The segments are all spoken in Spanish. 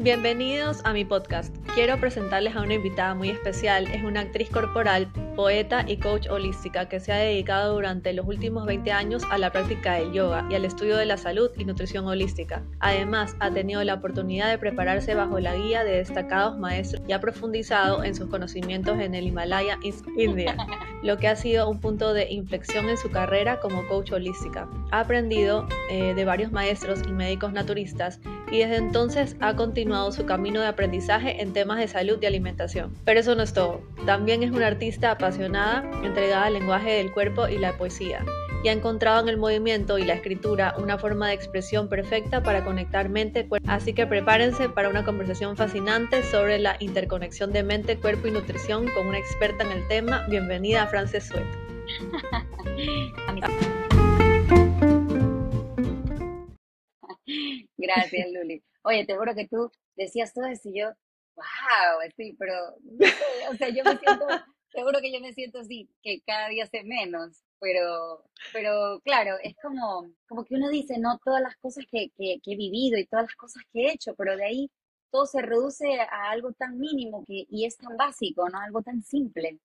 Bienvenidos a mi podcast. Quiero presentarles a una invitada muy especial. Es una actriz corporal, poeta y coach holística que se ha dedicado durante los últimos 20 años a la práctica del yoga y al estudio de la salud y nutrición holística. Además, ha tenido la oportunidad de prepararse bajo la guía de destacados maestros y ha profundizado en sus conocimientos en el Himalaya, India, lo que ha sido un punto de inflexión en su carrera como coach holística. Ha aprendido eh, de varios maestros y médicos naturistas y desde entonces ha continuado su camino de aprendizaje en temas de salud y alimentación. Pero eso no es todo. También es una artista apasionada, entregada al lenguaje del cuerpo y la poesía, y ha encontrado en el movimiento y la escritura una forma de expresión perfecta para conectar mente cuerpo. Así que prepárense para una conversación fascinante sobre la interconexión de mente, cuerpo y nutrición con una experta en el tema. Bienvenida a Frances Sweat. Gracias, Luli. Oye, te juro que tú decías todo eso y yo, wow, sí, pero, o sea, yo me siento, seguro que yo me siento así, que cada día sé menos, pero, pero claro, es como, como que uno dice, no, todas las cosas que, que, que he vivido y todas las cosas que he hecho, pero de ahí todo se reduce a algo tan mínimo que, y es tan básico, ¿no? Algo tan simple.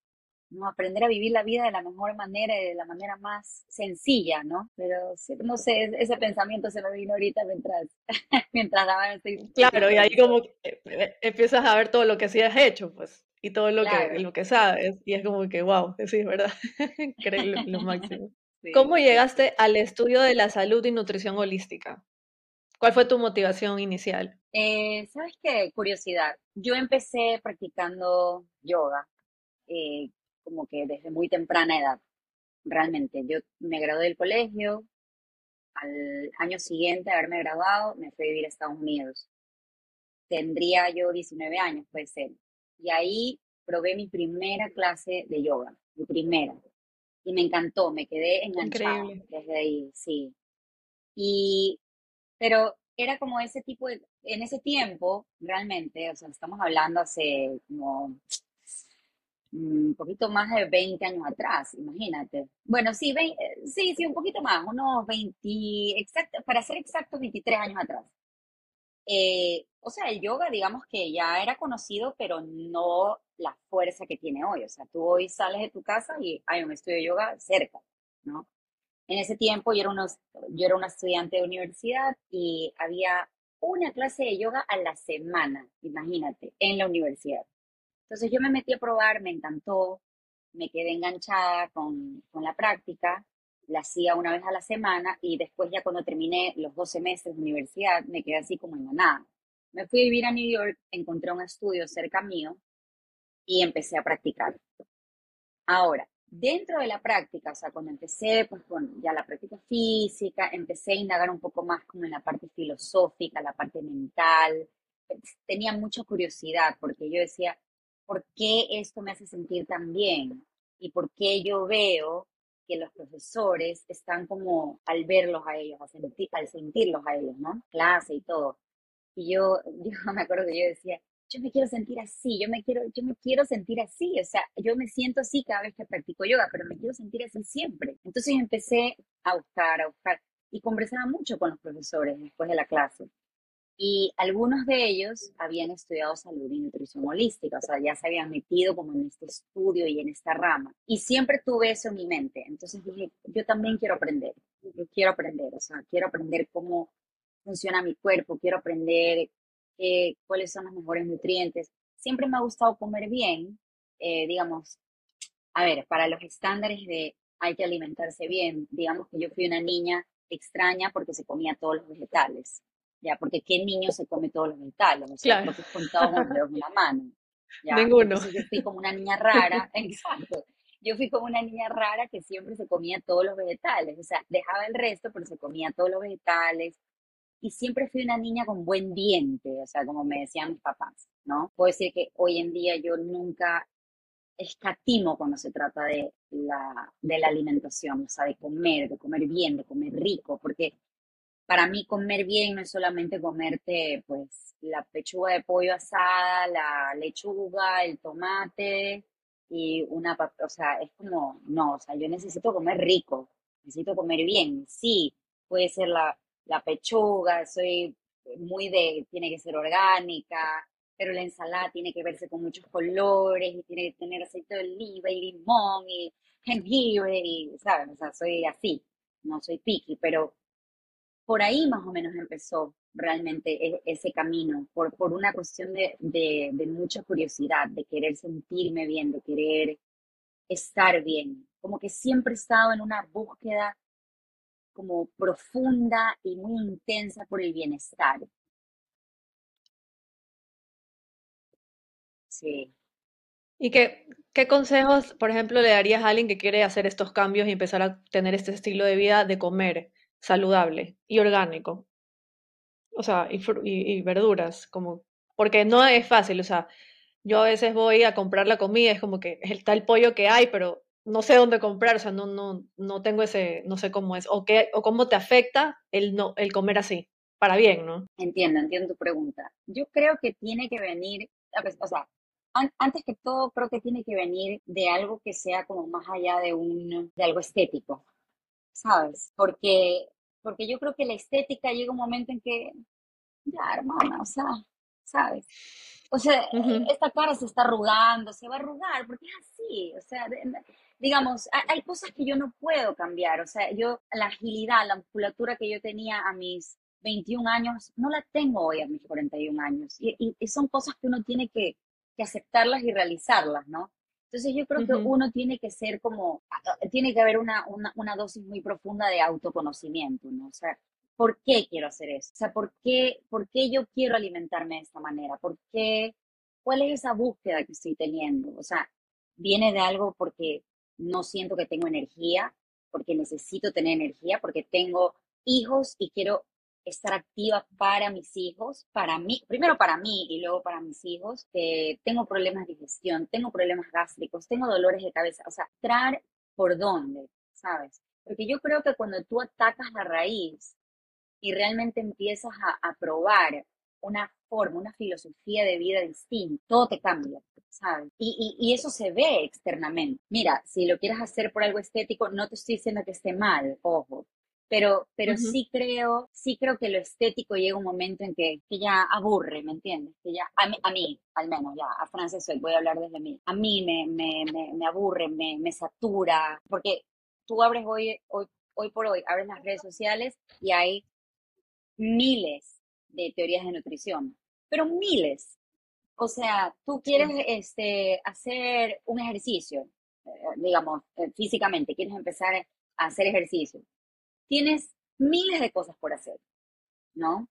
¿no? Aprender a vivir la vida de la mejor manera y de la manera más sencilla, ¿no? Pero no sé, ese pensamiento se me vino ahorita mientras, mientras daba Claro, y ahí como eh, empiezas a ver todo lo que sí has hecho, pues, y todo lo, que, lo que sabes, y es como que, wow, sí, es verdad, increíble, lo máximo. ¿Cómo llegaste al estudio de la salud y nutrición holística? ¿Cuál fue tu motivación inicial? Eh, ¿Sabes qué? Curiosidad. Yo empecé practicando yoga. Eh, como que desde muy temprana edad, realmente. Yo me gradué del colegio, al año siguiente de haberme graduado, me fui a vivir a Estados Unidos. Tendría yo 19 años, puede ser. Y ahí probé mi primera clase de yoga, mi primera. Y me encantó, me quedé enganchada desde ahí, sí. Y, pero era como ese tipo de, en ese tiempo, realmente, o sea, estamos hablando hace como un poquito más de 20 años atrás, imagínate. Bueno, sí, sí, sí, un poquito más, unos 20, exacto, para ser exacto, 23 años atrás. Eh, o sea, el yoga, digamos que ya era conocido, pero no la fuerza que tiene hoy. O sea, tú hoy sales de tu casa y hay un estudio de yoga cerca, ¿no? En ese tiempo yo era, unos, yo era una estudiante de universidad y había una clase de yoga a la semana, imagínate, en la universidad. Entonces yo me metí a probar, me encantó, me quedé enganchada con, con la práctica, la hacía una vez a la semana y después ya cuando terminé los 12 meses de universidad me quedé así como en nada. Me fui a vivir a New York, encontré un estudio cerca mío y empecé a practicar. Ahora, dentro de la práctica, o sea, cuando empecé pues con ya la práctica física, empecé a indagar un poco más como en la parte filosófica, la parte mental, tenía mucha curiosidad porque yo decía, por qué esto me hace sentir tan bien y por qué yo veo que los profesores están como al verlos a ellos, al sentirlos a ellos, ¿no? Clase y todo. Y yo, yo me acuerdo que yo decía, yo me quiero sentir así, yo me quiero, yo me quiero sentir así, o sea, yo me siento así cada vez que practico yoga, pero me quiero sentir así siempre. Entonces empecé a buscar, a buscar, y conversaba mucho con los profesores después de la clase. Y algunos de ellos habían estudiado salud y nutrición holística, o sea, ya se habían metido como en este estudio y en esta rama. Y siempre tuve eso en mi mente. Entonces dije, yo también quiero aprender, yo quiero aprender, o sea, quiero aprender cómo funciona mi cuerpo, quiero aprender eh, cuáles son los mejores nutrientes. Siempre me ha gustado comer bien, eh, digamos, a ver, para los estándares de hay que alimentarse bien, digamos que yo fui una niña extraña porque se comía todos los vegetales ya, porque ¿qué niño se come todos los vegetales? O sea, claro. porque contado con en la mano. ¿ya? Ninguno. Entonces yo fui como una niña rara, exacto. Yo fui como una niña rara que siempre se comía todos los vegetales, o sea, dejaba el resto, pero se comía todos los vegetales. Y siempre fui una niña con buen diente, o sea, como me decían mis papás, ¿no? Puedo decir que hoy en día yo nunca escatimo cuando se trata de la, de la alimentación, o sea, de comer, de comer bien, de comer rico, porque para mí comer bien no es solamente comerte pues la pechuga de pollo asada, la lechuga, el tomate y una, o sea, es como, no, o sea, yo necesito comer rico, necesito comer bien, sí, puede ser la, la pechuga, soy muy de, tiene que ser orgánica, pero la ensalada tiene que verse con muchos colores y tiene que tener aceite de oliva y limón y jengibre y, ¿sabes? O sea, soy así, no soy picky, pero por ahí más o menos empezó realmente e, ese camino, por, por una cuestión de, de, de mucha curiosidad, de querer sentirme bien, de querer estar bien, como que siempre he estado en una búsqueda como profunda y muy intensa por el bienestar. Sí. ¿Y qué, qué consejos, por ejemplo, le darías a alguien que quiere hacer estos cambios y empezar a tener este estilo de vida de comer saludable y orgánico? O sea, y, y, verduras, como, porque no es fácil, o sea, yo a veces voy a comprar la comida, es como que está el pollo que hay, pero no sé dónde comprar, o sea, no, no, no tengo ese, no sé cómo es, o qué, o cómo te afecta el no, el comer así, para bien, ¿no? Entiendo, entiendo tu pregunta. Yo creo que tiene que venir, o sea, antes que todo, creo que tiene que venir de algo que sea como más allá de un, de algo estético, ¿sabes? Porque, porque yo creo que la estética llega un momento en que, ya, hermana, o sea, ¿sabes? O sea, esta cara se está arrugando, se va a arrugar, porque es así, o sea, digamos, hay cosas que yo no puedo cambiar, o sea, yo la agilidad, la musculatura que yo tenía a mis 21 años, no la tengo hoy a mis 41 años, y, y son cosas que uno tiene que, que aceptarlas y realizarlas, ¿no? Entonces yo creo que uno tiene que ser como, tiene que haber una, una, dosis muy profunda de autoconocimiento, ¿no? O sea, ¿por qué quiero hacer eso? O sea, ¿por qué, ¿por qué yo quiero alimentarme de esta manera? ¿Por qué? ¿Cuál es esa búsqueda que estoy teniendo? O sea, viene de algo porque no siento que tengo energía, porque necesito tener energía, porque tengo hijos y quiero estar activa para mis hijos, para mí, primero para mí y luego para mis hijos. que tengo problemas de digestión, tengo problemas gástricos, tengo dolores de cabeza. O sea, traer por dónde, ¿sabes? Porque yo creo que cuando tú atacas la raíz y realmente empiezas a, probar una forma, una filosofía de vida distinta, todo te cambia, ¿sabes? Y, y, y, eso se ve externamente. Mira, si lo quieres hacer por algo estético, no te estoy diciendo que esté mal, ojo, pero, pero sí creo, sí creo que lo estético llega un momento en que, que ya aburre, ¿me entiendes? Que ya, a mí, a mí, al menos, ya, a Frances voy a hablar desde mí, a mí me, me, me, me aburre, me, me satura, porque tú abres hoy, hoy, hoy por hoy, abres las redes sociales y hay miles de teorías de nutrición, pero miles. O sea, tú quieres este, hacer un ejercicio, eh, digamos, eh, físicamente, quieres empezar a hacer ejercicio tienes miles de cosas por hacer, ¿no?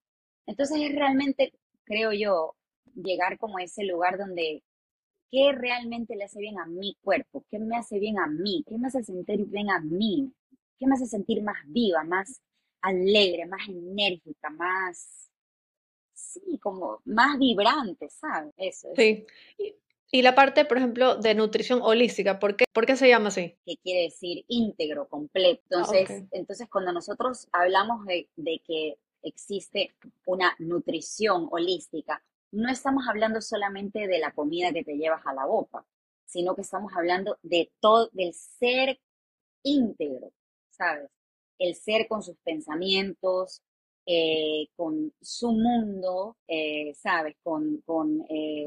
Entonces es realmente, creo yo, llegar como a ese lugar donde, ¿qué realmente le hace bien a mi cuerpo? ¿Qué me hace bien a mí? ¿Qué me hace sentir bien a mí? ¿Qué me hace sentir más viva, más alegre, más enérgica, más, sí, como más vibrante, ¿sabes? Eso. Sí. Y la parte, por ejemplo, de nutrición holística, ¿por qué, ¿Por qué se llama así? Que quiere decir íntegro, completo. Ah, entonces, entonces cuando nosotros hablamos de, de que existe una nutrición holística, no estamos hablando solamente de la comida que te llevas a la boca, sino que estamos hablando de todo, del ser íntegro, ¿sabes? El ser con sus pensamientos, eh, con su mundo, eh, ¿sabes? Con, con eh,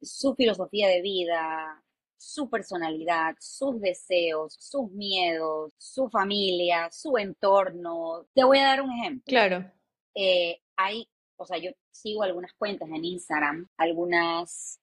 su filosofía de vida, su personalidad, sus deseos, sus miedos, su familia, su entorno. Te voy a dar un ejemplo. Claro. hay, o sea, yo sigo algunas cuentas en Instagram, algunas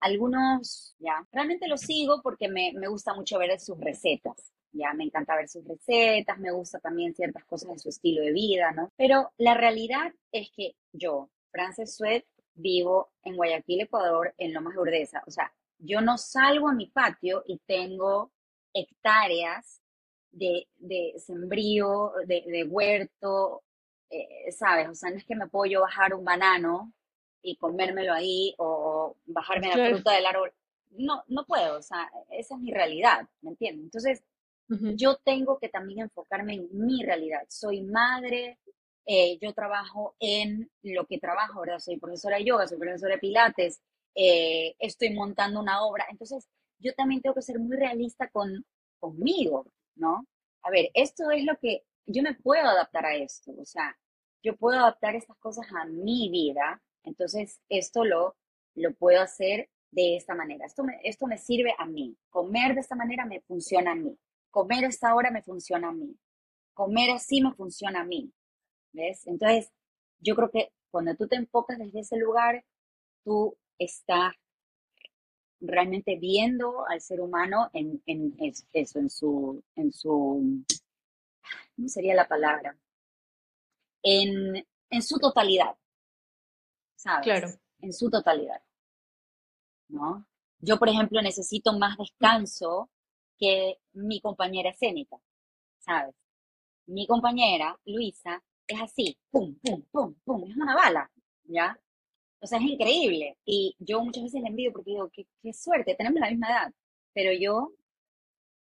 algunos, ya, realmente los sigo porque me, me, gusta mucho ver sus recetas ya me encanta ver sus recetas, me gusta también ciertas cosas de su estilo de vida, ¿no? Pero la realidad es que yo, Frances Sweat, vivo en Guayaquil, Ecuador, en Lomas de Urdesa. O sea, yo no salgo a mi patio y tengo hectáreas de, de sembrío, de, huerto, eh, ¿sabes? O sea, no es que me puedo yo bajar un banano y comérmelo ahí o bajarme la fruta del árbol. No, no puedo, o sea, esa es mi realidad, ¿me entiendes? Entonces, yo tengo que también enfocarme en mi realidad. Soy madre, eh, yo trabajo en lo que trabajo, ¿verdad? Soy profesora de yoga, soy profesora de pilates, eh, estoy montando una obra. Entonces, yo también tengo que ser muy realista con, conmigo, ¿no? A ver, esto es lo que yo me puedo adaptar a esto, o sea, yo puedo adaptar estas cosas a mi vida, entonces esto lo, lo puedo hacer de esta manera. Esto me, esto me sirve a mí. Comer de esta manera me funciona a mí. Comer a esta hora me funciona a mí. Comer así me funciona a mí. ¿Ves? Entonces, yo creo que cuando tú te enfocas desde ese lugar, tú estás realmente viendo al ser humano en, en eso, en su, en su, ¿cómo sería la palabra? En, en su totalidad, ¿sabes? Claro. En su totalidad, ¿no? Yo, por ejemplo, necesito más descanso que mi compañera escénica, ¿sabes? Mi compañera, Luisa, es así, pum, pum, pum, pum, es una bala, ¿ya? O sea, es increíble. Y yo muchas veces le envidio porque digo, qué, suerte, tenemos la misma edad. Pero yo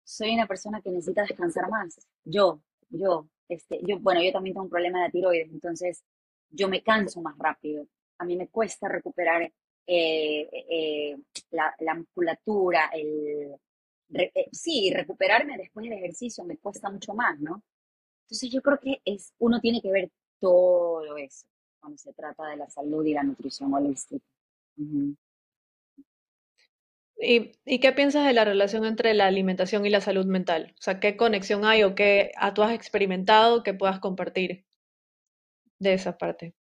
soy una persona que necesita descansar más. Yo, yo, este, yo, bueno, yo también tengo un problema de tiroides, entonces yo me canso más rápido. A mí me cuesta recuperar eh, eh, la, la, musculatura, el, eh, sí, recuperarme después del ejercicio me cuesta mucho más, ¿no? Entonces yo creo que es, uno tiene que ver todo eso cuando se trata de la salud y la nutrición holística. ¿Y, ¿Y, qué piensas de la relación entre la alimentación y la salud mental? O sea, ¿qué conexión hay o qué tú has experimentado que puedas compartir de esa parte?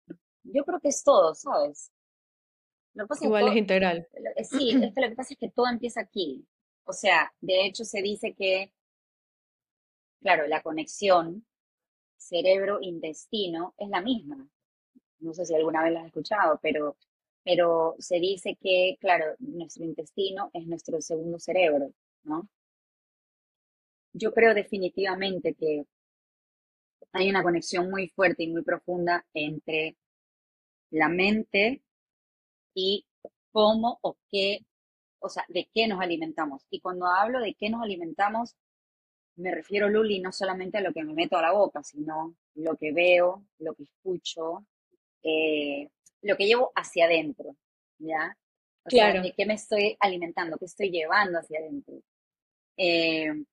Yo creo que es todo, ¿sabes? Igual es, integral. Eh, sí, es que lo que pasa es que todo empieza aquí. O sea, de hecho se dice que, claro, la conexión cerebro-intestino es la misma. No sé si alguna vez lo has escuchado, pero, pero se dice que, claro, nuestro intestino es nuestro segundo cerebro, ¿no? Yo creo definitivamente que hay una conexión muy fuerte y muy profunda entre la mente y cómo o qué, o sea, de qué nos alimentamos. Y cuando hablo de qué nos alimentamos, me refiero, Luli, no solamente a lo que me meto a la boca, sino lo que veo, lo que escucho, eh, lo que llevo hacia adentro, ¿ya? O claro. de qué me estoy alimentando, qué estoy llevando hacia adentro. Eh,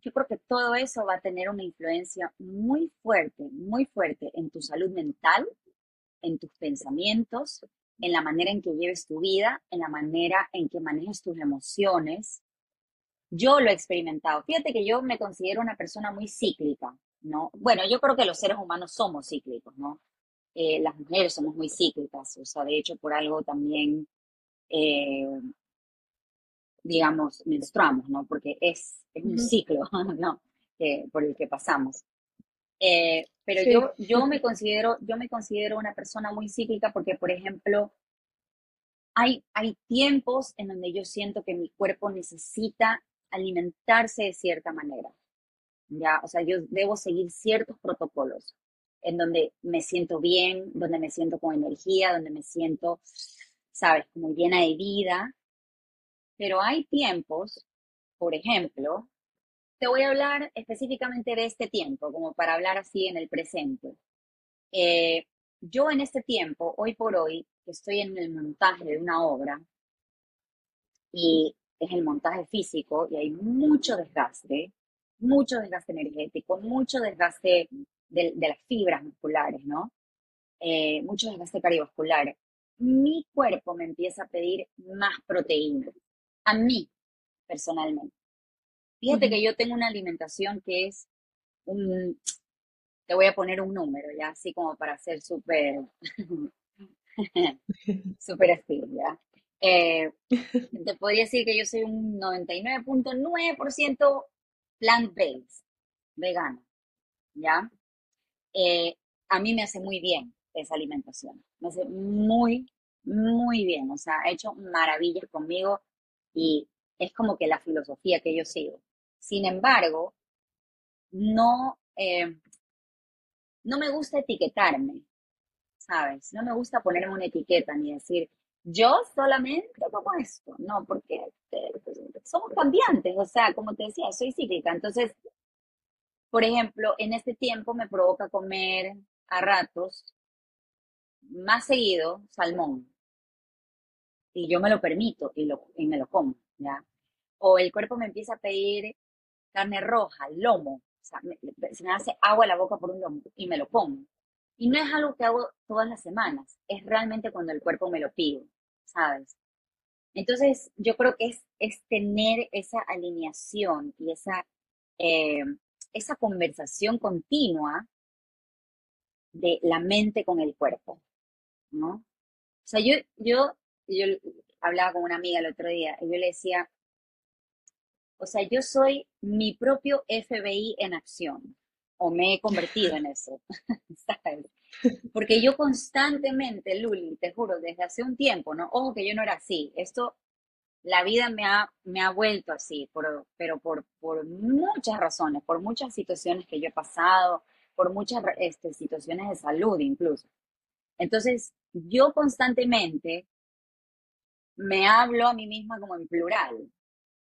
yo creo que todo eso va a tener una influencia muy fuerte, muy fuerte en tu salud mental, en tus pensamientos, en la manera en que lleves tu vida, en la manera en que manejes tus emociones, yo lo he experimentado. Fíjate que yo me considero una persona muy cíclica, ¿no? Bueno, yo creo que los seres humanos somos cíclicos, ¿no? Eh, las mujeres somos muy cíclicas, o sea, de hecho, por algo también, eh, digamos, menstruamos, ¿no? Porque es, es un ciclo, ¿no? por el que pasamos. Eh, pero yo, yo me considero, yo me considero una persona muy cíclica porque, por ejemplo, hay, hay tiempos en donde yo siento que mi cuerpo necesita alimentarse de cierta manera. Ya, o sea, yo debo seguir ciertos protocolos en donde me siento bien, donde me siento con energía, donde me siento, sabes, como llena de vida. Pero hay tiempos, por ejemplo, te voy a hablar específicamente de este tiempo, como para hablar así en el presente. Eh, yo en este tiempo, hoy por hoy, estoy en el montaje de una obra y es el montaje físico y hay mucho desgaste, mucho desgaste energético, mucho desgaste de, las fibras musculares, ¿no? Eh, mucho desgaste cardiovascular. Mi cuerpo me empieza a pedir más proteína, a mí personalmente. Fíjate que yo tengo una alimentación que es un, te voy a poner un número, ya, así como para ser súper, súper estilo, ¿ya? Eh, te podría decir que yo soy un 99.9% plant-based, vegano, ¿ya? Eh, a mí me hace muy bien esa alimentación, me hace muy, muy bien, o sea, ha hecho maravillas conmigo y es como que la filosofía que yo sigo. Sin embargo, no, eh, no me gusta etiquetarme, ¿sabes? No me gusta ponerme una etiqueta ni decir, yo solamente como esto, no, porque eh, somos cambiantes, o sea, como te decía, soy cíclica. Entonces, por ejemplo, en este tiempo me provoca comer a ratos más seguido salmón. Y yo me lo permito y, lo, y me lo como, ¿ya? O el cuerpo me empieza a pedir carne roja, lomo. O sea, se me hace agua la boca por un lomo y me lo como. Y no es algo que hago todas las semanas, es realmente cuando el cuerpo me lo pide, ¿sabes? Entonces, yo creo que es, es tener esa alineación y esa, eh, esa conversación continua de la mente con el cuerpo, ¿no? O sea, yo, yo, yo hablaba con una amiga el otro día y yo le decía, o sea, yo soy mi propio FBI en acción, o me he convertido en eso. Porque yo constantemente, Luli, te juro, desde hace un tiempo, ¿no? Ojo que yo no era así, esto, la vida me ha, me ha vuelto así, pero por, por muchas razones, por muchas situaciones que yo he pasado, por muchas este, situaciones de salud incluso. Entonces, yo constantemente me hablo a mí misma como en plural,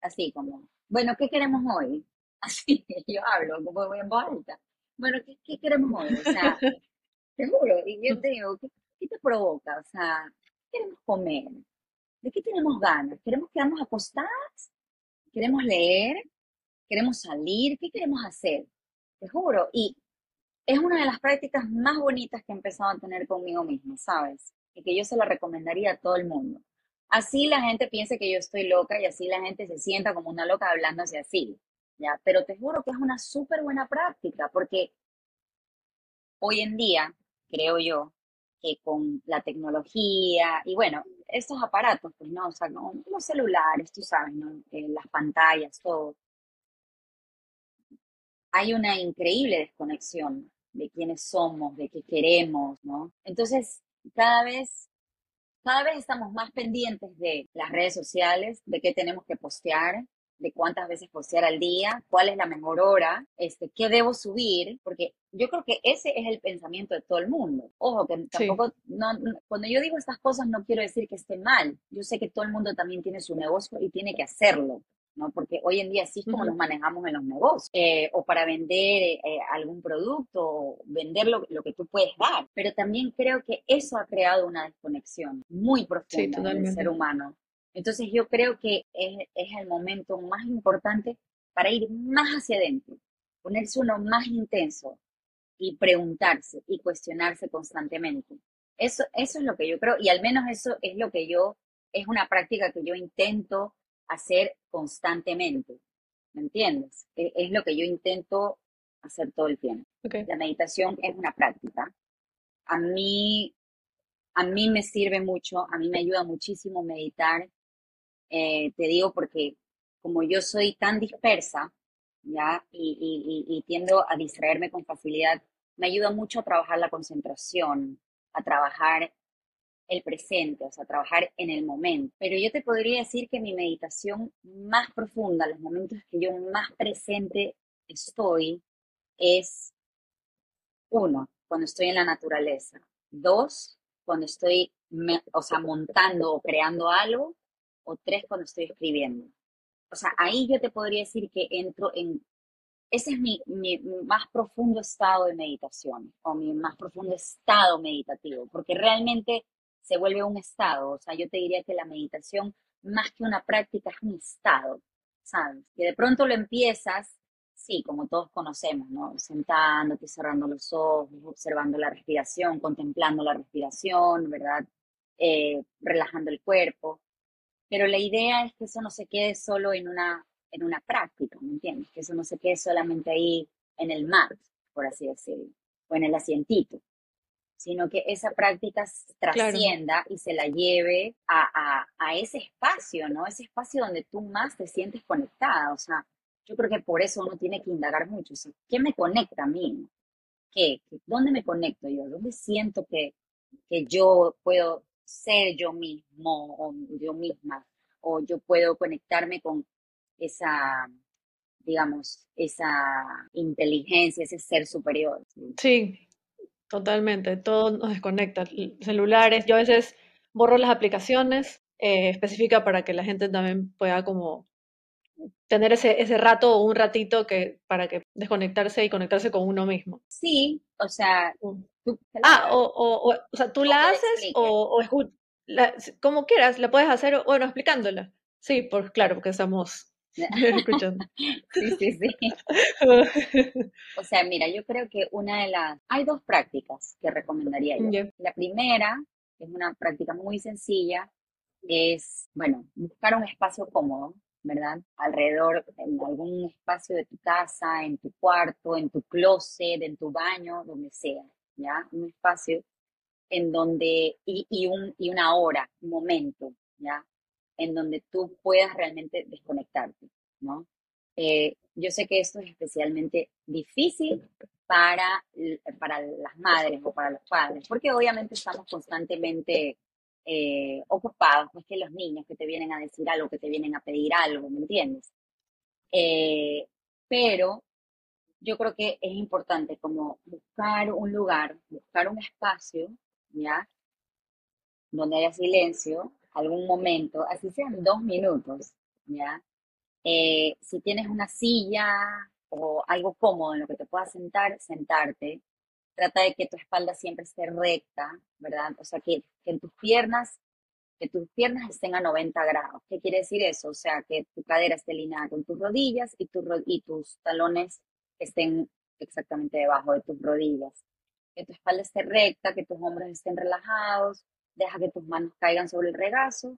así como, bueno, ¿qué queremos hoy? Así, yo hablo como en voz alta. Bueno, ¿qué, queremos hoy? O sea, te juro, y yo te digo, ¿qué, te provoca? O sea, ¿qué queremos comer? ¿De qué tenemos ganas? ¿Queremos quedarnos acostadas? ¿Queremos leer? ¿Queremos salir? ¿Qué queremos hacer? Te juro. Y es una de las prácticas más bonitas que he empezado a tener conmigo misma, ¿sabes? Y que yo se la recomendaría a todo el mundo. Así la gente piensa que yo estoy loca y así la gente se sienta como una loca hablándose así, ¿ya? Pero te juro que es una súper buena práctica porque hoy en día, creo yo, que con la tecnología y bueno, estos aparatos, pues no, o sea, los celulares, tú sabes, ¿no? Eh, las pantallas, todo. Hay una increíble desconexión de quiénes somos, de qué queremos, ¿no? Entonces, cada vez, cada vez estamos más pendientes de las redes sociales, de qué tenemos que postear, de cuántas veces postear al día, cuál es la mejor hora, este, qué debo subir, porque yo creo que ese es el pensamiento de todo el mundo. Ojo, que tampoco, no, cuando yo digo estas cosas no quiero decir que esté mal. Yo sé que todo el mundo también tiene su negocio y tiene que hacerlo. ¿No? Porque hoy en día así es como nos manejamos en los negocios, eh, o para vender eh, algún producto, o vender lo, que tú puedes dar. Pero también creo que eso ha creado una desconexión muy profunda en el ser humano. Entonces yo creo que es, es el momento más importante para ir más hacia adentro, ponerse uno más intenso y preguntarse y cuestionarse constantemente. Eso, eso es lo que yo creo, y al menos eso es lo que yo, es una práctica que yo intento hacer constantemente. ¿Me entiendes? E, es, lo que yo intento hacer todo el tiempo. La meditación es una práctica. A mí, a mí me sirve mucho, a mí me ayuda muchísimo meditar. Eh, te digo porque como yo soy tan dispersa, ¿ya? Y, y, y, tiendo a distraerme con facilidad, me ayuda mucho a trabajar la concentración, a trabajar el presente, o sea, trabajar en el momento. Pero yo te podría decir que mi meditación más profunda, los momentos que yo más presente estoy, es uno, cuando estoy en la naturaleza. Dos, cuando estoy, o sea, montando o creando algo. O tres, cuando estoy escribiendo. O sea, ahí yo te podría decir que entro en... Ese es mi más profundo estado de meditación o mi más profundo estado meditativo, porque realmente se vuelve un estado. O sea, yo te diría que la meditación, más que una práctica, es un estado, ¿sabes? Que de pronto lo empiezas, sí, como todos conocemos, ¿no? Sentándote, cerrando los ojos, observando la respiración, contemplando la respiración, ¿verdad? Eh, relajando el cuerpo. Pero la idea es que eso no se quede solo en una, en una práctica, ¿me entiendes? Que eso no se quede solamente ahí en el mat, por así decirlo, o en el asientito, sino que esa práctica trascienda y se la lleve a, ese espacio, ¿no? Ese espacio donde tú más te sientes conectada. O sea, yo creo que por eso uno tiene que indagar mucho. ¿Qué me conecta a mí? ¿Qué? ¿Dónde me conecto yo? ¿Dónde siento que, que yo puedo ser yo mismo o yo misma? O yo puedo conectarme con esa, digamos, esa inteligencia, ese ser superior. Sí, Totalmente, todo nos desconecta. Celulares, yo a veces borro las aplicaciones eh, específicas para que la gente también pueda como tener ese, ese rato o un ratito que, para que desconectarse y conectarse con uno mismo. Sí, o sea, mm. ah, o, o, o, sea, tú la haces o, o como quieras, la puedes hacer, bueno, explicándola. Sí, por, claro, porque estamos escuchando. Sí, sí, sí. O sea, mira, yo creo que una de las... Hay dos prácticas que recomendaría yo. Ya. La primera, es una práctica muy sencilla, es, bueno, buscar un espacio cómodo, ¿verdad? Alrededor, en algún espacio de tu casa, en tu cuarto, en tu closet, en tu baño, donde sea, ¿ya? Un espacio en donde, y, y, un, y una hora, un momento, ¿ya? En donde tú puedas realmente desconectarte, ¿no? Eh, yo sé que esto es especialmente difícil para, para las madres o para los padres, porque obviamente estamos constantemente eh, ocupados, pues que los niños que te vienen a decir algo, que te vienen a pedir algo, ¿me entiendes? Eh, pero yo creo que es importante como buscar un lugar, buscar un espacio, ¿ya? Donde haya silencio, algún momento, así sean dos minutos, ¿ya? Eh, si tienes una silla o algo cómodo en lo que te puedas sentar, sentarte. Trata de que tu espalda siempre esté recta, ¿verdad? O sea, que, que en tus piernas, que tus piernas estén a 90 grados. ¿Qué quiere decir eso? O sea, que tu cadera esté alineada con tus rodillas y, tu y tus talones estén exactamente debajo de tus rodillas. Que tu espalda esté recta, que tus hombros estén relajados, deja que tus manos caigan sobre el regazo,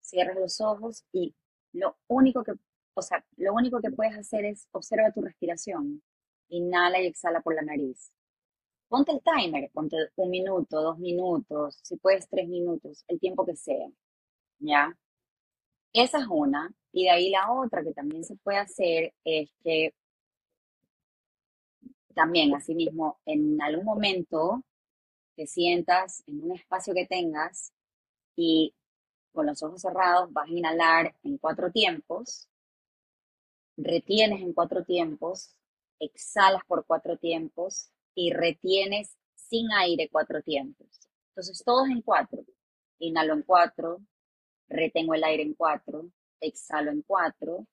cierras los ojos y lo único que, o sea, lo único que puedes hacer es observa tu respiración. Inhala y exhala por la nariz. Ponte el timer, ponte un minuto, dos minutos, si puedes tres minutos, el tiempo que sea, ¿ya? Esa es una. Y de ahí la otra que también se puede hacer es que también, asimismo, en algún momento te sientas en un espacio que tengas y con los ojos cerrados vas a inhalar en cuatro tiempos, retienes en cuatro tiempos, exhalas por cuatro tiempos y retienes sin aire cuatro tiempos. Entonces, todos en cuatro. Inhalo en cuatro, retengo el aire en cuatro, exhalo en cuatro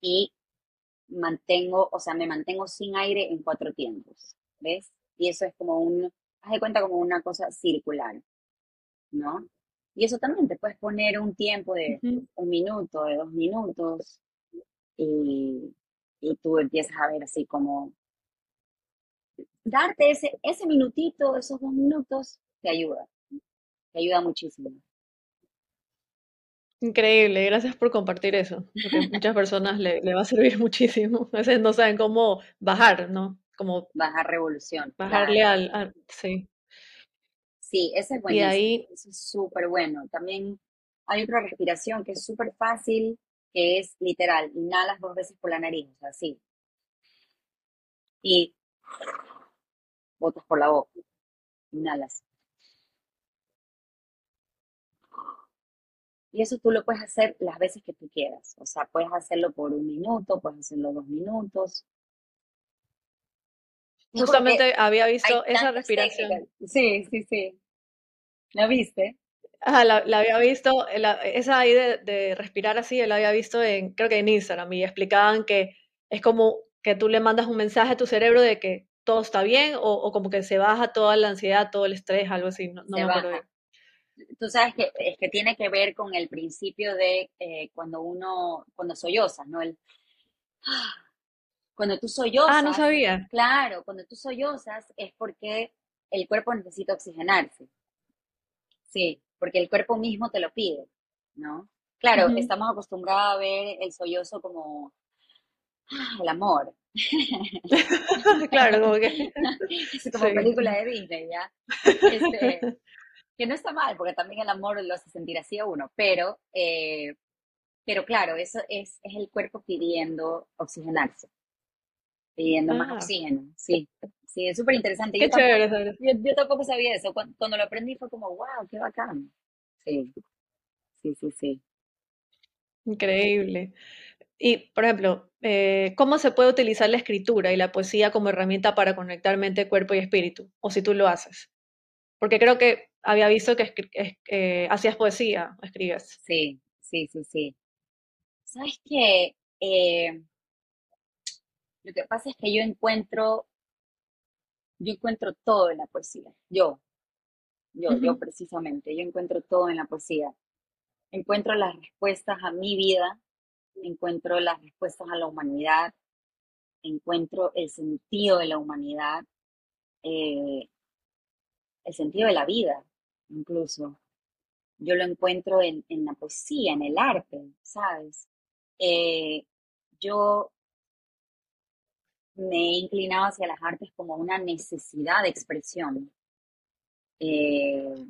y mantengo, o sea, me mantengo sin aire en cuatro tiempos. ¿Ves? Y eso es como un, haz de cuenta como una cosa circular, ¿no? Y eso también te puedes poner un tiempo de un minuto, de dos minutos, y, y tú empiezas a ver así como darte ese, ese minutito, esos dos minutos, te ayuda, te ayuda muchísimo. Increíble, gracias por compartir eso, porque a muchas personas le, le va a servir muchísimo. A veces no saben cómo bajar, ¿no? Como Bajar revolución, bajarle claro. al, al- sí. Sí, ese es Y buenísimo, ahí, eso es súper bueno. También hay otra respiración que es súper fácil, que es literal, inhalas dos veces por la nariz, o sea, así, y botas por la boca, inhalas. Y eso tú lo puedes hacer las veces que tú quieras, o sea, puedes hacerlo por un minuto, puedes hacerlo dos minutos. Justamente había visto esa respiración. técnicas. Sí, sí, sí. ¿La viste? Ajá, la, la había visto, la- esa ahí de, de respirar así, la había visto en, creo que en Instagram, y explicaban que es como que tú le mandas un mensaje a tu cerebro de que todo está bien, o, o como que se baja toda la ansiedad, todo el estrés, algo así, no, no me acuerdo baja. bien. Tú sabes que es que tiene que ver con el principio de eh, cuando uno, cuando sollozas, ¿no? El, cuando tú Ah, no sollozas, sabía. claro, cuando tú sollozas es porque el cuerpo necesita oxigenarse, sí, porque el cuerpo mismo te lo pide, ¿no? Claro, estamos acostumbrados a ver el sollozo como ah, el amor, Claro, como que es como sí. película de Disney, ¿ya? Este, que no está mal, porque también el amor lo hace sentir así a uno, pero, eh, pero claro, eso es, es el cuerpo pidiendo oxigenarse, pidiendo más Ah, oxígeno, sí, sí, es súper interesante. qué Yo tampoco, chévere eso. yo, yo tampoco sabía eso, cuando, cuando lo aprendí fue como, wow, qué bacán. Sí, sí, sí, sí. Increíble. Y, por ejemplo, eh, ¿cómo se puede utilizar la escritura y la poesía como herramienta para conectar mente, cuerpo y espíritu? O si tú lo haces. Porque creo que había visto que eh, hacías poesía, escribes. Sí, sí, sí, sí. ¿Sabes qué? Eh, lo que pasa es que yo encuentro, yo encuentro todo en la poesía. Yo, yo, yo precisamente, yo encuentro todo en la poesía. Encuentro las respuestas a mi vida, encuentro las respuestas a la humanidad, encuentro el sentido de la humanidad, eh, el sentido de la vida, incluso. Yo lo encuentro en, la poesía, en el arte, ¿sabes? Eh, yo me he inclinado hacia las artes como una necesidad de expresión. Eh,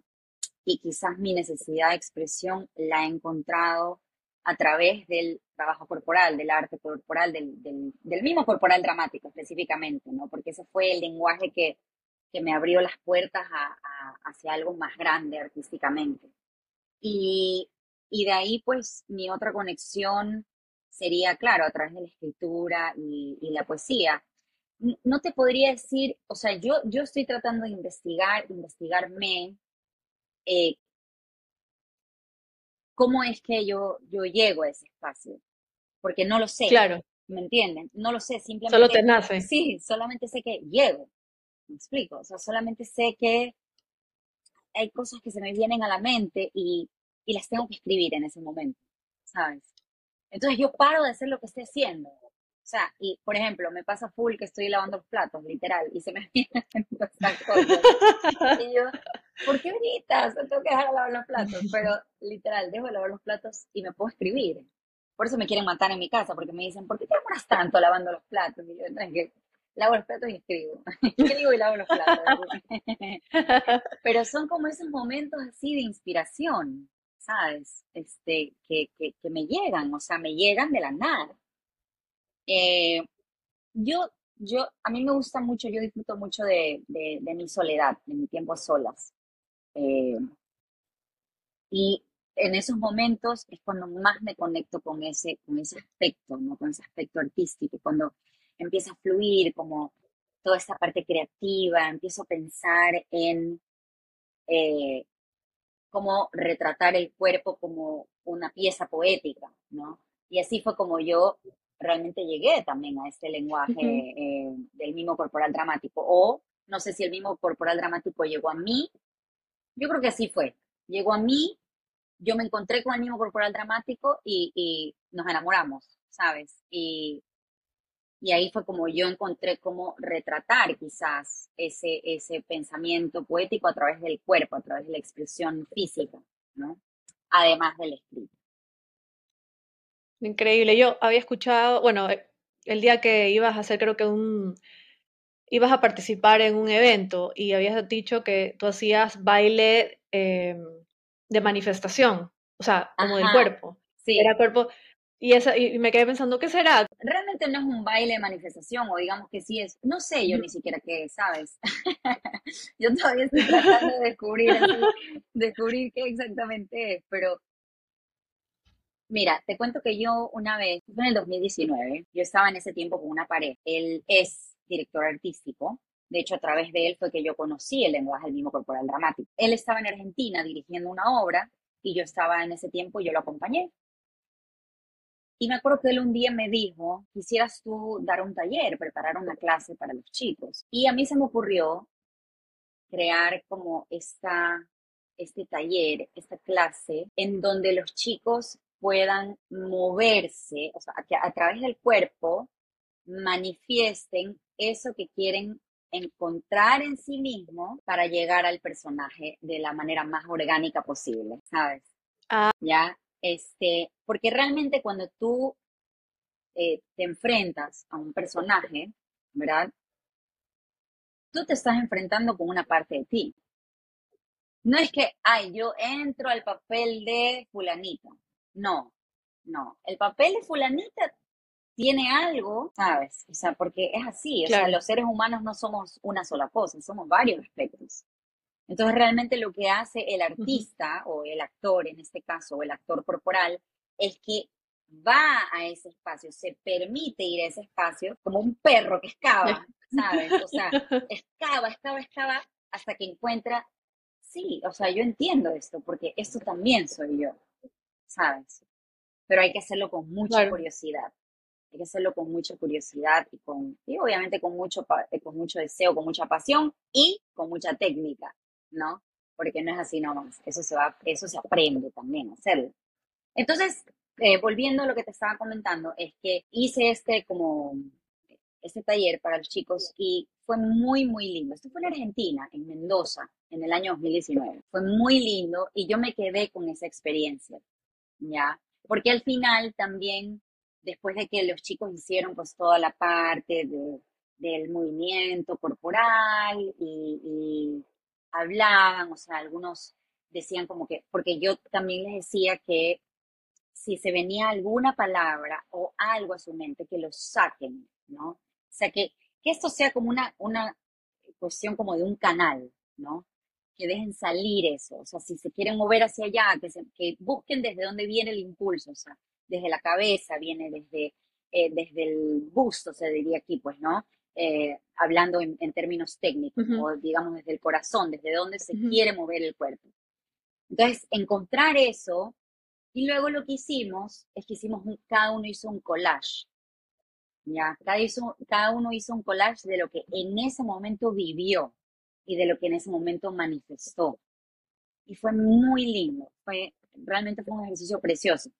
y quizás mi necesidad de expresión la he encontrado a través del trabajo corporal, del arte corporal, del, del, mismo corporal dramático específicamente, ¿no? Porque ese fue el lenguaje que, que me abrió las puertas a, hacia algo más grande artísticamente. Y, y de ahí, pues, mi otra conexión sería, claro, a través de la escritura y, y la poesía. No te podría decir, o sea, yo, yo estoy tratando de investigar, investigarme, eh, cómo es que yo, yo llego a ese espacio, porque no lo sé. Claro. ¿Me entienden? No lo sé, simplemente. Solo te nace. Sí, solamente sé que llego. Me explico. O sea, solamente sé que hay cosas que se me vienen a la mente y, y las tengo que escribir en ese momento, ¿sabes? Entonces yo paro de hacer lo que estoy haciendo o sea, y por ejemplo, me pasa full que estoy lavando los platos, literal, y se me vienen estas cosas. Y yo, ¿por qué gritas? Tengo que dejar de lavar los platos. Pero literal, dejo de lavar los platos y me puedo escribir. Por eso me quieren matar en mi casa, porque me dicen, ¿por qué te demoras tanto lavando los platos? Y yo, que lavo los platos y escribo. escribo y lavo los platos. Pero son como esos momentos así de inspiración, ¿sabes? Este, que, que, me llegan, o sea, me llegan de la nada. Eh, yo, yo, a mí me gusta mucho, yo disfruto mucho de, de, mi soledad, de mi tiempo solas. Eh, y en esos momentos es cuando más me conecto con ese, con ese aspecto, ¿no? Con ese aspecto artístico, cuando empieza a fluir como toda esta parte creativa, empiezo a pensar en eh, cómo retratar el cuerpo como una pieza poética, ¿no? Y así fue como yo realmente llegué también a este lenguaje eh, del mismo corporal dramático. O no sé si el mismo corporal dramático llegó a mí. Yo creo que así fue. Llegó a mí, yo me encontré con el mismo corporal dramático y, nos enamoramos, ¿sabes? Y, y ahí fue como yo encontré cómo retratar quizás ese, ese pensamiento poético a través del cuerpo, a través de la expresión física, ¿no? Además del escrito. Increíble. Yo había escuchado, bueno, eh, el día que ibas a hacer, creo que un, ibas a participar en un evento y habías dicho que tú hacías baile em, de manifestación, o sea, como del cuerpo. Sí. Era cuerpo. Y, esa, y me quedé pensando, ¿qué será? Realmente no es un baile de manifestación, o digamos que sí es, no sé yo ni siquiera qué es, ¿sabes? yo todavía estoy tratando de descubrir, descubrir qué exactamente es, pero Mira, te cuento que yo una vez, en el 2019, yo estaba en ese tiempo con una pared. Él es director artístico. De hecho, a través de él fue que yo conocí el lenguaje del mismo corporal dramático. Él estaba en Argentina dirigiendo una obra y yo estaba en ese tiempo y yo lo acompañé. Y me acuerdo que él un día me dijo, quisieras tú dar un taller, preparar una clase para los chicos. Y a mí se me ocurrió crear como esta, este taller, esta clase, en donde los chicos puedan moverse, o sea, que a través del cuerpo manifiesten eso que quieren encontrar en sí mismo para llegar al personaje de la manera más orgánica posible, ¿sabes? Ah. Ya, este, porque realmente cuando tú eh, te enfrentas a un personaje, ¿verdad? Tú te estás enfrentando con una parte de ti. No es que, ay, yo entro al papel de fulanito. No, no. El papel de fulanita tiene algo, ¿sabes? O sea, porque es así, o sea, los seres humanos no somos una sola cosa, somos varios aspectos. Entonces, realmente lo que hace el artista o el actor, en este caso, o el actor corporal, es que va a ese espacio, se permite ir a ese espacio como un perro que excava, ¿sabes? O sea, excava, excava, excava hasta que encuentra, sí, o sea, yo entiendo esto, porque esto también soy yo. ¿sabes? Pero hay que hacerlo con mucha curiosidad. Hay que hacerlo con mucha curiosidad y con, y obviamente con mucho, eh, con mucho deseo, con mucha pasión y con mucha técnica, ¿no? Porque no es así nomás. Eso se va, eso se aprende también a hacerlo. Entonces, eh, volviendo a lo que te estaba comentando, es que hice este como este taller para los chicos y fue muy, muy lindo. Esto fue en Argentina, en Mendoza, en el año 2019. Fue muy lindo y yo me quedé con esa experiencia, ¿ya? Porque al final también, después de que los chicos hicieron pues toda la parte de, del movimiento corporal y, y hablaban, o sea, algunos decían como que, porque yo también les decía que si se venía alguna palabra o algo a su mente, que lo saquen, ¿no? O sea, que, que esto sea como una, una cuestión como de un canal, ¿no? Que dejen salir eso, o sea, si se quieren mover hacia allá, que, que busquen desde dónde viene el impulso, o sea, desde la cabeza, viene desde, eh, desde el busto, se diría aquí, pues, ¿no? Eh, hablando en, términos técnicos, o digamos desde el corazón, desde dónde se quiere mover el cuerpo. Entonces, encontrar eso, y luego lo que hicimos es que hicimos, cada uno hizo un collage, ¿ya? Cada, cada uno hizo un collage de lo que en ese momento vivió y de lo que en ese momento manifestó. Y fue muy lindo, fue, realmente fue un ejercicio precioso.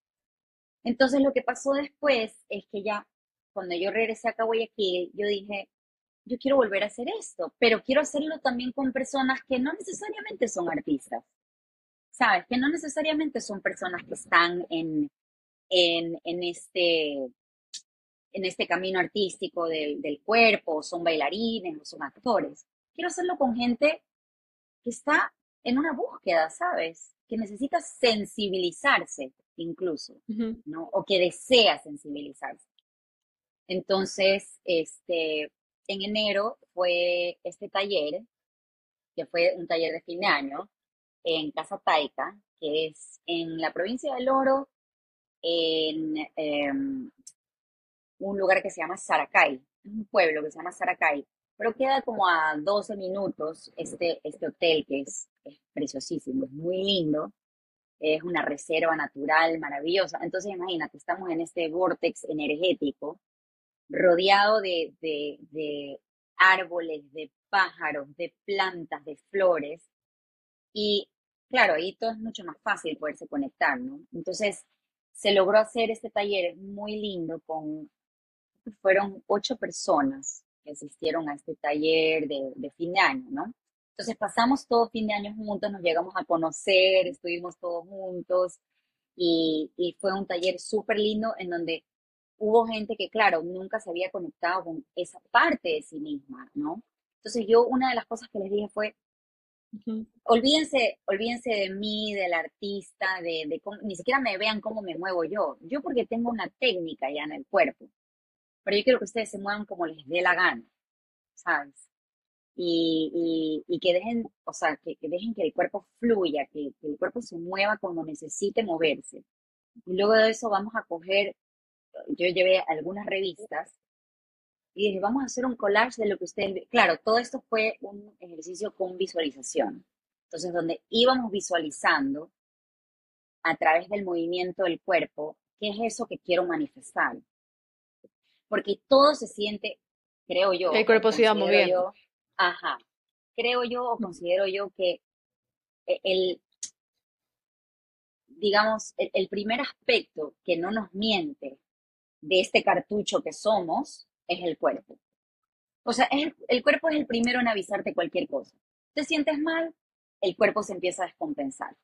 Entonces lo que pasó después es que ya cuando yo regresé a Guayaquil, yo dije, yo quiero volver a hacer esto, pero quiero hacerlo también con personas que no necesariamente son artistas, ¿sabes? Que no necesariamente son personas que están en, en, en este, en este camino artístico del, del cuerpo, o son bailarines, o son actores. Quiero hacerlo con gente que está en una búsqueda, ¿sabes? Que necesita sensibilizarse incluso, ¿no? O que desea sensibilizarse. Entonces, este, en enero fue este taller, que fue un taller de fin de año, en Casa Taica, que es en la provincia del Oro, en em, un lugar que se llama Saracay, un pueblo que se llama Saracay, pero queda como a 12 minutos este, este hotel que es, preciosísimo, es muy lindo, es una reserva natural maravillosa. Entonces imagínate, estamos en este vortex energético rodeado de, de, árboles, de pájaros, de plantas, de flores. Y claro, ahí todo es mucho más fácil poderse conectar, ¿no? Entonces, se logró hacer este taller muy lindo con, fueron ocho personas que asistieron a este taller de, de fin de año, ¿no? Entonces pasamos todo fin de año juntos, nos llegamos a conocer, estuvimos todos juntos y, y fue un taller súper lindo en donde hubo gente que, claro, nunca se había conectado con esa parte de sí misma, ¿no? Entonces yo una de las cosas que les dije fue, olvídense, olvídense de mí, del artista, de, de ni siquiera me vean cómo me muevo yo. Yo porque tengo una técnica ya en el cuerpo, pero yo quiero que ustedes se muevan como les dé la gana, ¿sabes? Y, y, que dejen, o sea, que, dejen que el cuerpo fluya, que, que el cuerpo se mueva como necesite moverse. Y luego de eso vamos a coger yo llevé algunas revistas y dije, vamos a hacer un collage de lo que ustedes... Claro, todo esto fue un ejercicio con visualización. Entonces, donde íbamos visualizando a través del movimiento del cuerpo, qué es eso que quiero manifestar. Porque todo se siente, creo yo. El cuerpo se iba moviendo. ajá. Creo yo o considero yo que e, el, digamos, el primer aspecto que no nos miente de este cartucho que somos es el cuerpo. O sea, el, cuerpo es el primero en avisarte cualquier cosa. Te sientes mal, el cuerpo se empieza a descompensar.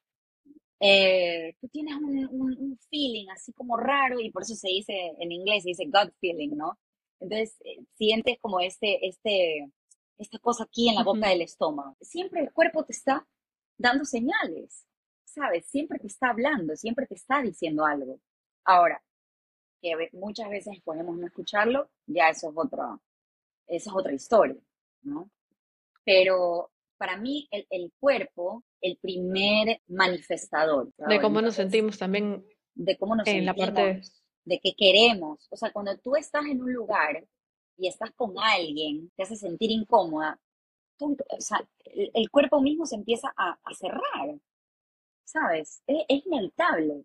Eh, tú tienes un, feeling así como raro y por eso se dice en inglés, se dice gut feeling, ¿no? Entonces eh, sientes como este, este, esta cosa aquí en la boca del estómago. Siempre el cuerpo te está dando señales, ¿sabes? Siempre te está hablando, siempre te está diciendo algo. Ahora, que muchas veces podemos no escucharlo, ya eso es otra, eso es otra historia, ¿no? Pero para mí el, el cuerpo, el primer manifestador. De cómo nos sentimos también. De cómo nos en sentimos, la parte... de qué queremos. O sea, cuando tú estás en un lugar y estás con alguien, te hace sentir incómoda, o sea, el, cuerpo mismo se empieza a, a cerrar, ¿sabes? Es, es inevitable.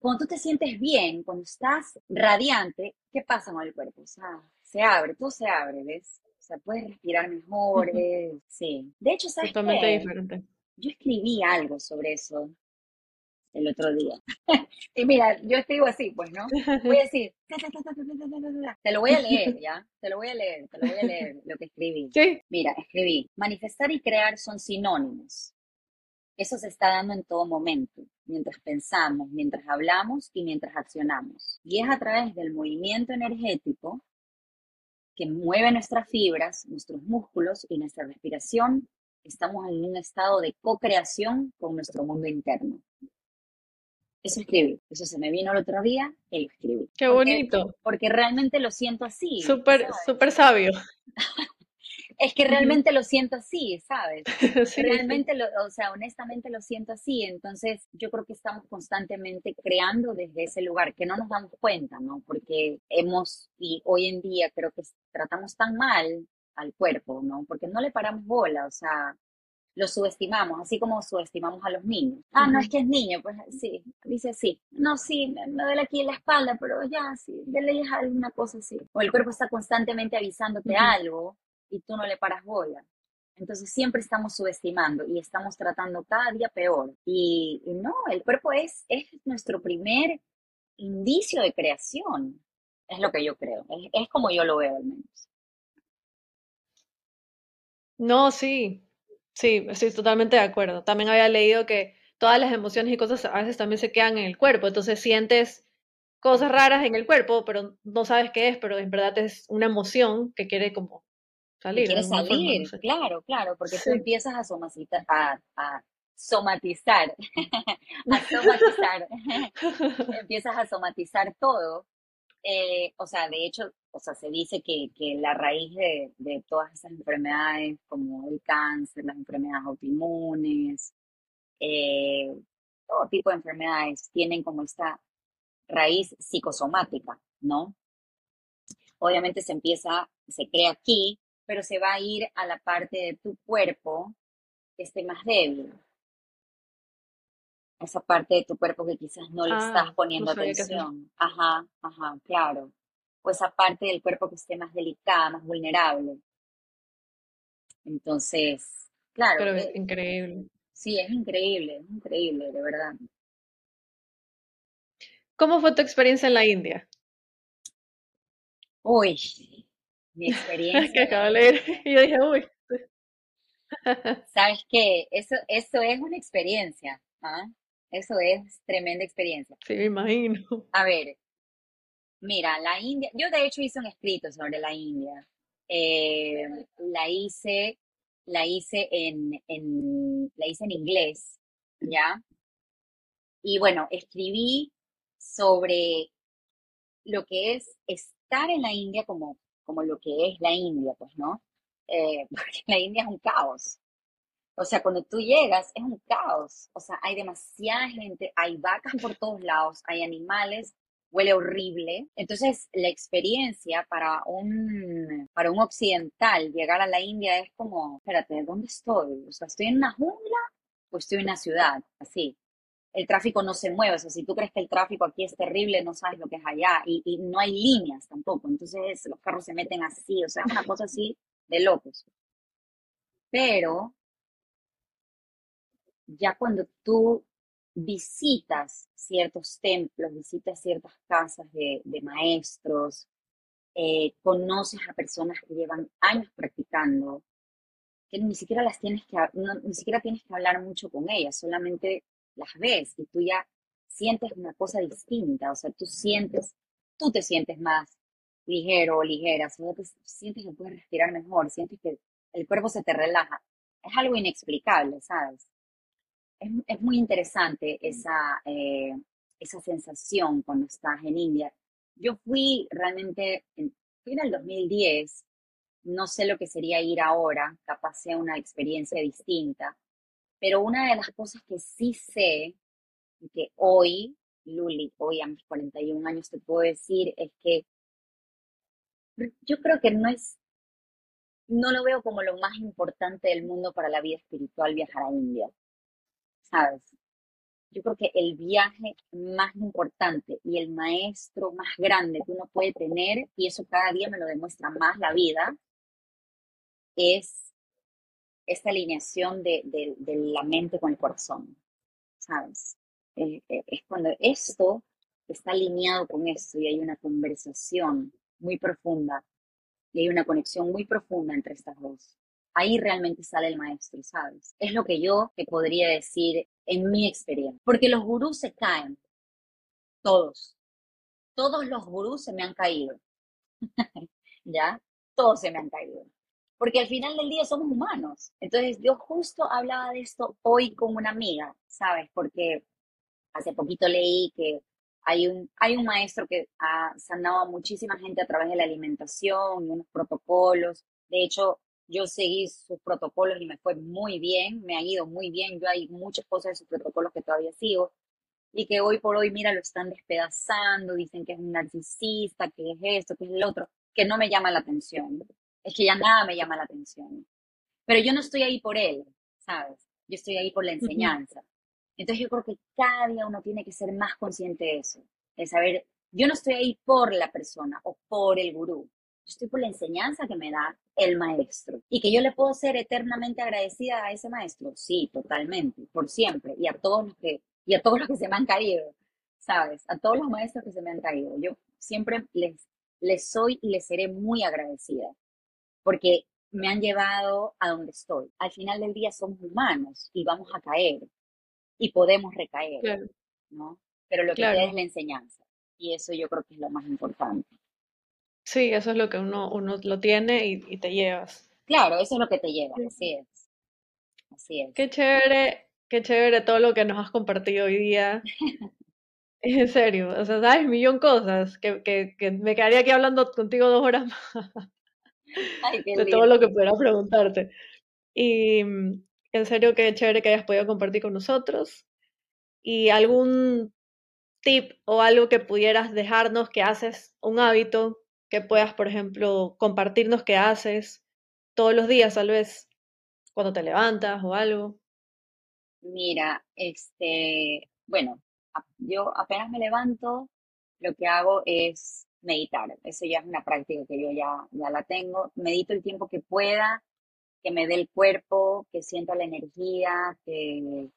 Cuando tú te sientes bien, cuando estás radiante, ¿qué pasa con el cuerpo? O sea, se abre, todo se abre, ¿ves? O sea, puedes respirar mejor, sí. De hecho, ¿sabes Totalmente diferente. Yo escribí algo sobre eso. el otro día. y mira, yo escribo así, pues, ¿no? Voy a decir, te lo voy a leer, ¿ya? Te lo voy a leer, te lo voy a leer, lo que escribí. Sí. Mira, escribí, manifestar y crear son sinónimos. Eso se está dando en todo momento, mientras pensamos, mientras hablamos y mientras accionamos. Y es a través del movimiento energético que mueve nuestras fibras, nuestros músculos y nuestra respiración. Estamos en un estado de co-creación con nuestro mundo interno. Eso escribí. Eso se me vino el otro día y lo escribí. Qué bonito. Porque realmente lo siento así. Súper, súper sabio. Es que realmente lo siento así, ¿sabes? realmente, Lo, o sea, honestamente lo siento así. Entonces, yo creo que estamos constantemente creando desde ese lugar, que no nos damos cuenta, ¿no? Porque hemos, y hoy en día creo que tratamos tan mal al cuerpo, ¿no? Porque no le paramos bola, o sea, lo subestimamos, así como subestimamos a los niños. Ah, no es que es niño, pues sí, dice sí. No, sí, me, duele aquí en la espalda, pero ya, sí, dele alguna cosa así. O el cuerpo está constantemente avisándote algo y tú no le paras bola. Entonces siempre estamos subestimando y estamos tratando cada día peor. Y, no, el cuerpo es, es nuestro primer indicio de creación. Es lo que yo creo. Es, como yo lo veo al menos. No, sí, sí, estoy totalmente de acuerdo. También había leído que todas las emociones y cosas a veces también se quedan en el cuerpo. Entonces sientes cosas raras en el cuerpo, pero no sabes qué es, pero en verdad es una emoción que quiere como salir. Salir, claro, claro, porque tú empiezas a somatizar, a, somatizar, a somatizar, empiezas a somatizar todo. Eh, o sea, de hecho, o sea, se dice que, que la raíz de, de, todas esas enfermedades, como el cáncer, las enfermedades autoinmunes, eh, todo tipo de enfermedades, tienen como esta raíz psicosomática, ¿no? Obviamente se empieza, se crea aquí, pero se va a ir a la parte de tu cuerpo que esté más débil. Esa parte de tu cuerpo que quizás no le estás ah, poniendo atención. Ajá, ajá, claro. O esa parte del cuerpo que esté más delicada, más vulnerable. Entonces, claro. Pero es eh, increíble. Sí, es increíble, es increíble, de verdad. ¿Cómo fue tu experiencia en la India? Uy, mi experiencia. que acabo de leer y yo dije, uy. Sabes qué? eso, eso es una experiencia, ¿ah? Eso es tremenda experiencia. Sí, me imagino. A ver, mira, la India, yo de hecho hice un escrito sobre la India. Eh, la hice, la hice en, en, la hice en inglés, ¿ya? Y bueno, escribí sobre lo que es estar en la India como como lo que es la India, pues, ¿no? Eh, porque la India es un caos. O sea, cuando tú llegas es un caos. O sea, hay demasiada gente, hay vacas por todos lados, hay animales, huele horrible. Entonces, la experiencia para un, para un occidental llegar a la India es como, espérate, ¿dónde estoy? O sea, ¿estoy en una jungla o estoy en una ciudad? Así el tráfico no se mueve. O sea, si tú crees que el tráfico aquí es terrible, no sabes lo que es allá. Y, no hay líneas tampoco. Entonces los carros se meten así. O sea, es una cosa así de locos. Pero ya cuando tú visitas ciertos templos, visitas ciertas casas de, maestros, eh, conoces a personas que llevan años practicando, que ni siquiera las tienes que, ni siquiera tienes que hablar mucho con ellas, solamente las ves y tú ya sientes una cosa distinta, o sea, tú sientes, tú te sientes más ligero o ligera, sientes que puedes respirar mejor, sientes que el cuerpo se te relaja. Es algo inexplicable, ¿sabes? Es, muy interesante esa, eh, esa sensación cuando estás en India. Yo fui realmente, en, fui en el 2010, no sé lo que sería ir ahora, capaz sea una experiencia distinta, pero una de las cosas que sí sé, y que hoy, Luli, hoy a mis 41 años te puedo decir, es que yo creo que no es, no lo veo como lo más importante del mundo para la vida espiritual viajar a India, ¿sabes? Yo creo que el viaje más importante y el maestro más grande que uno puede tener, y eso cada día me lo demuestra más la vida, es esta alineación de, la mente con el corazón, ¿sabes? Eh, eh, es cuando esto está alineado con esto y hay una conversación muy profunda y hay una conexión muy profunda entre estas dos. Ahí realmente sale el maestro, ¿sabes? Es lo que yo te podría decir en mi experiencia. Porque los gurús se caen. Todos. Todos los gurús se me han caído. ¿Ya? Todos se me han caído. Porque al final del día somos humanos. Entonces yo justo hablaba de esto hoy con una amiga, ¿sabes? Porque hace poquito leí que hay un, hay un maestro que ha sanado a muchísima gente a través de la alimentación y unos protocolos. De hecho, yo seguí sus protocolos y me fue muy bien, me ha ido muy bien. Yo hay muchas cosas de sus protocolos que todavía sigo y que hoy por hoy, mira, lo están despedazando, dicen que es un narcisista, que es esto, que es el otro, que no me llama la atención. Es que ya nada me llama la atención. Pero yo no estoy ahí por él, ¿sabes? Yo estoy ahí por la enseñanza. Entonces yo creo que cada día uno tiene que ser más consciente de eso, de saber, yo no estoy ahí por la persona o por el gurú, yo estoy por la enseñanza que me da el maestro y que yo le puedo ser eternamente agradecida a ese maestro, sí, totalmente, por siempre y a todos los que y a todos los que se me han caído, ¿sabes? A todos los maestros que se me han caído. Yo siempre les les soy y les seré muy agradecida porque me han llevado a donde estoy. Al final del día somos humanos y vamos a caer y podemos recaer, ¿no? Pero lo que queda es la enseñanza y eso yo creo que es lo más importante. Sí, eso es lo que uno, uno lo tiene y, te llevas. Claro, eso es lo que te lleva, así es. Así es. Qué chévere, qué chévere todo lo que nos has compartido hoy día. en serio, o sea, sabes, millón cosas que, que, que me quedaría aquí hablando contigo dos horas más. de todo lo que pudiera preguntarte. Y, en serio, qué chévere que hayas podido compartir con nosotros. Y algún tip o algo que pudieras dejarnos que haces, un hábito que puedas, por ejemplo, compartirnos que haces todos los días, tal vez, cuando te levantas o algo. Mira, este, bueno, yo apenas me levanto, lo que hago es meditar. Eso ya es una práctica que yo ya, ya la tengo. Medito el tiempo que pueda que me dé el cuerpo, que sienta la energía, que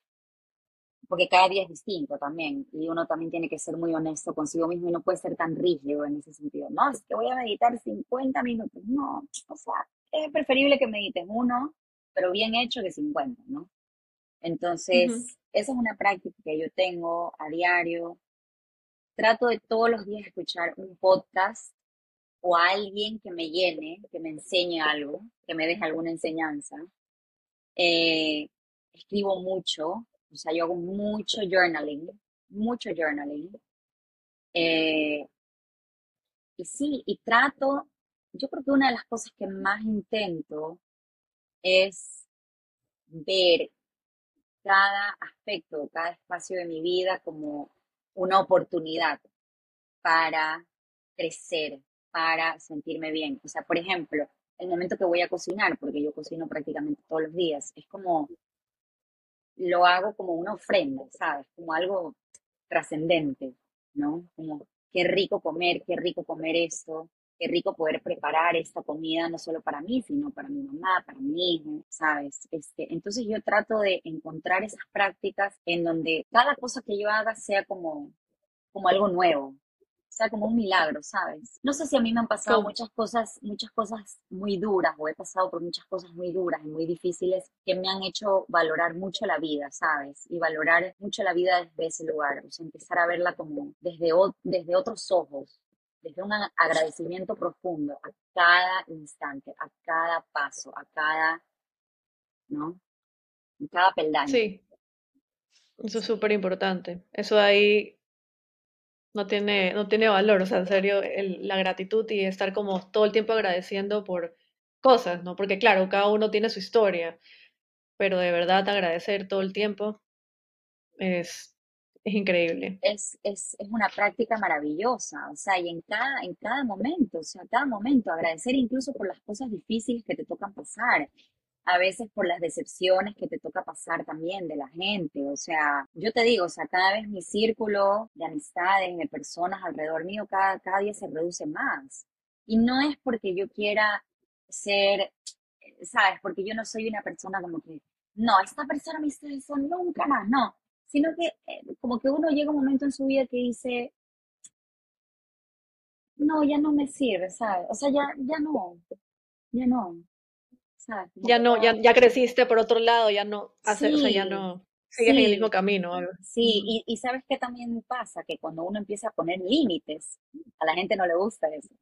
porque cada día es distinto también y uno también tiene que ser muy honesto consigo mismo y no puede ser tan rígido en ese sentido. No, es que voy a meditar 50 minutos. No, o sea, es preferible que medites uno, pero bien hecho que 50, ¿no? Entonces, esa es una práctica que yo tengo a diario. Trato de todos los días escuchar un podcast o alguien que me llene, que me enseñe algo, que me deje alguna enseñanza. Eh, escribo mucho, o sea, yo hago mucho journaling, mucho journaling. Eh, y sí, y trato, yo creo que una de las cosas que más intento es ver cada aspecto, cada espacio de mi vida como una oportunidad para crecer, para sentirme bien. O sea, por ejemplo, el momento que voy a cocinar, porque yo cocino prácticamente todos los días, es como, lo hago como una ofrenda, ¿sabes? Como algo trascendente, ¿no? Como, qué rico comer, qué rico comer esto, qué rico poder preparar esta comida no solo para mí, sino para mi mamá, para mi hijo, ¿sabes? Este, entonces yo trato de encontrar esas prácticas en donde cada cosa que yo haga sea como, como algo nuevo, sea como un milagro, ¿sabes? No sé si a mí me han pasado muchas cosas, muchas cosas muy duras, o he pasado por muchas cosas muy duras y muy difíciles que me han hecho valorar mucho la vida, ¿sabes? Y valorar mucho la vida desde ese lugar, o sea, empezar a verla como desde, desde otros ojos, desde un agradecimiento profundo a cada instante, a cada paso, a cada, ¿no? A cada peldaño. Sí. Eso es súper importante. Eso ahí no tiene, no tiene valor, o sea, en serio, la gratitud y estar como todo el tiempo agradeciendo por cosas, ¿no? Porque claro, cada uno tiene su historia, pero de verdad agradecer todo el tiempo es, es increíble. Es, es, es una práctica maravillosa, o sea, y en cada, en cada momento, o sea, cada momento, agradecer incluso por las cosas difíciles que te tocan pasar, a veces por las decepciones que te toca pasar también de la gente. O sea, yo te digo, o sea, cada vez mi círculo de amistades, de personas alrededor mío, cada, cada día se reduce más. Y no es porque yo quiera ser, ¿sabes? Porque yo no soy una persona como que, no, esta persona me hizo eso nunca más, no. Sino que eh, como que uno llega un momento en su vida que dice, no, ya no me sirve, ¿sabes? O sea, ya, ya no, ya no, Ya que no, ya, ya, creciste por otro lado, ya no hace, o sea, ya sí, no sigues en el mismo sí, camino. sí, y, y ¿sabes qué también pasa? Que cuando uno empieza a poner límites, a la gente no le gusta eso.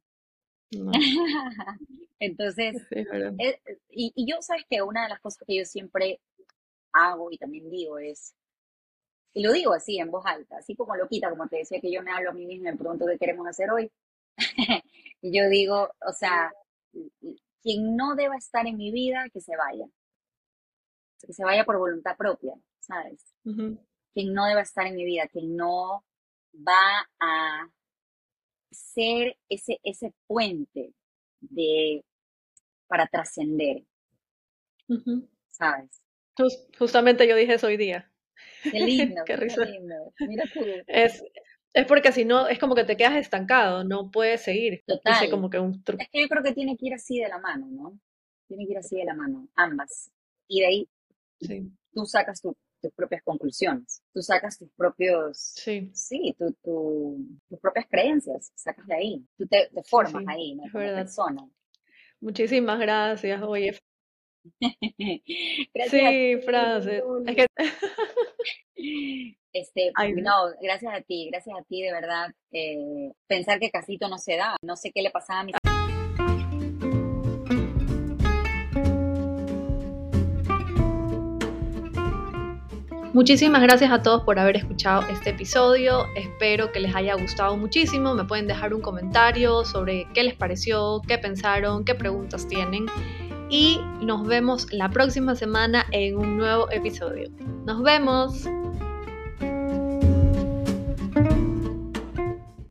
No, Entonces, sí, es eh, y, y yo, ¿sabes que Una de las cosas que yo siempre hago y también digo es, y lo digo así en voz alta, así como loquita, como te decía que yo me hablo a mí misma y me pregunto qué queremos hacer hoy, y yo digo, o sea, quien no deba estar en mi vida, que se vaya, que se vaya por voluntad propia, ¿sabes? Ujú, Quien no deba estar en mi vida, quien no va a ser ese, ese puente de, para trascender, ujú. ¿sabes? Jus- justamente yo dije eso hoy día. Qué lindo, Qué lindo. Mira tú. Es, es porque si no, es como que te quedas estancado, no puedes seguir. Dice Total. como que un truco. Es que yo creo que tiene que ir así de la mano, ¿no? Tiene que ir así de la mano, ambas. Y de ahí Sí, tú sacas tu- tus propias conclusiones, tú sacas tus propios, sí, sí, tu, tu- tus propias creencias, sacas de ahí, tú te, formas sí, ahí, ¿no? Como verdad. persona. Muchísimas gracias. Oye, Gracias sí, ti, Frances. Es Luli. que, Este, ay, no, gracias a ti, gracias a ti, de verdad. Eh, pensar que Casito no se da, no sé qué le pasaba a mis Muchísimas gracias a todos por haber escuchado este episodio. Espero que les haya gustado muchísimo. Me pueden dejar un comentario sobre qué les pareció, qué pensaron, qué preguntas tienen. Y nos vemos la próxima semana en un nuevo episodio. Nos vemos.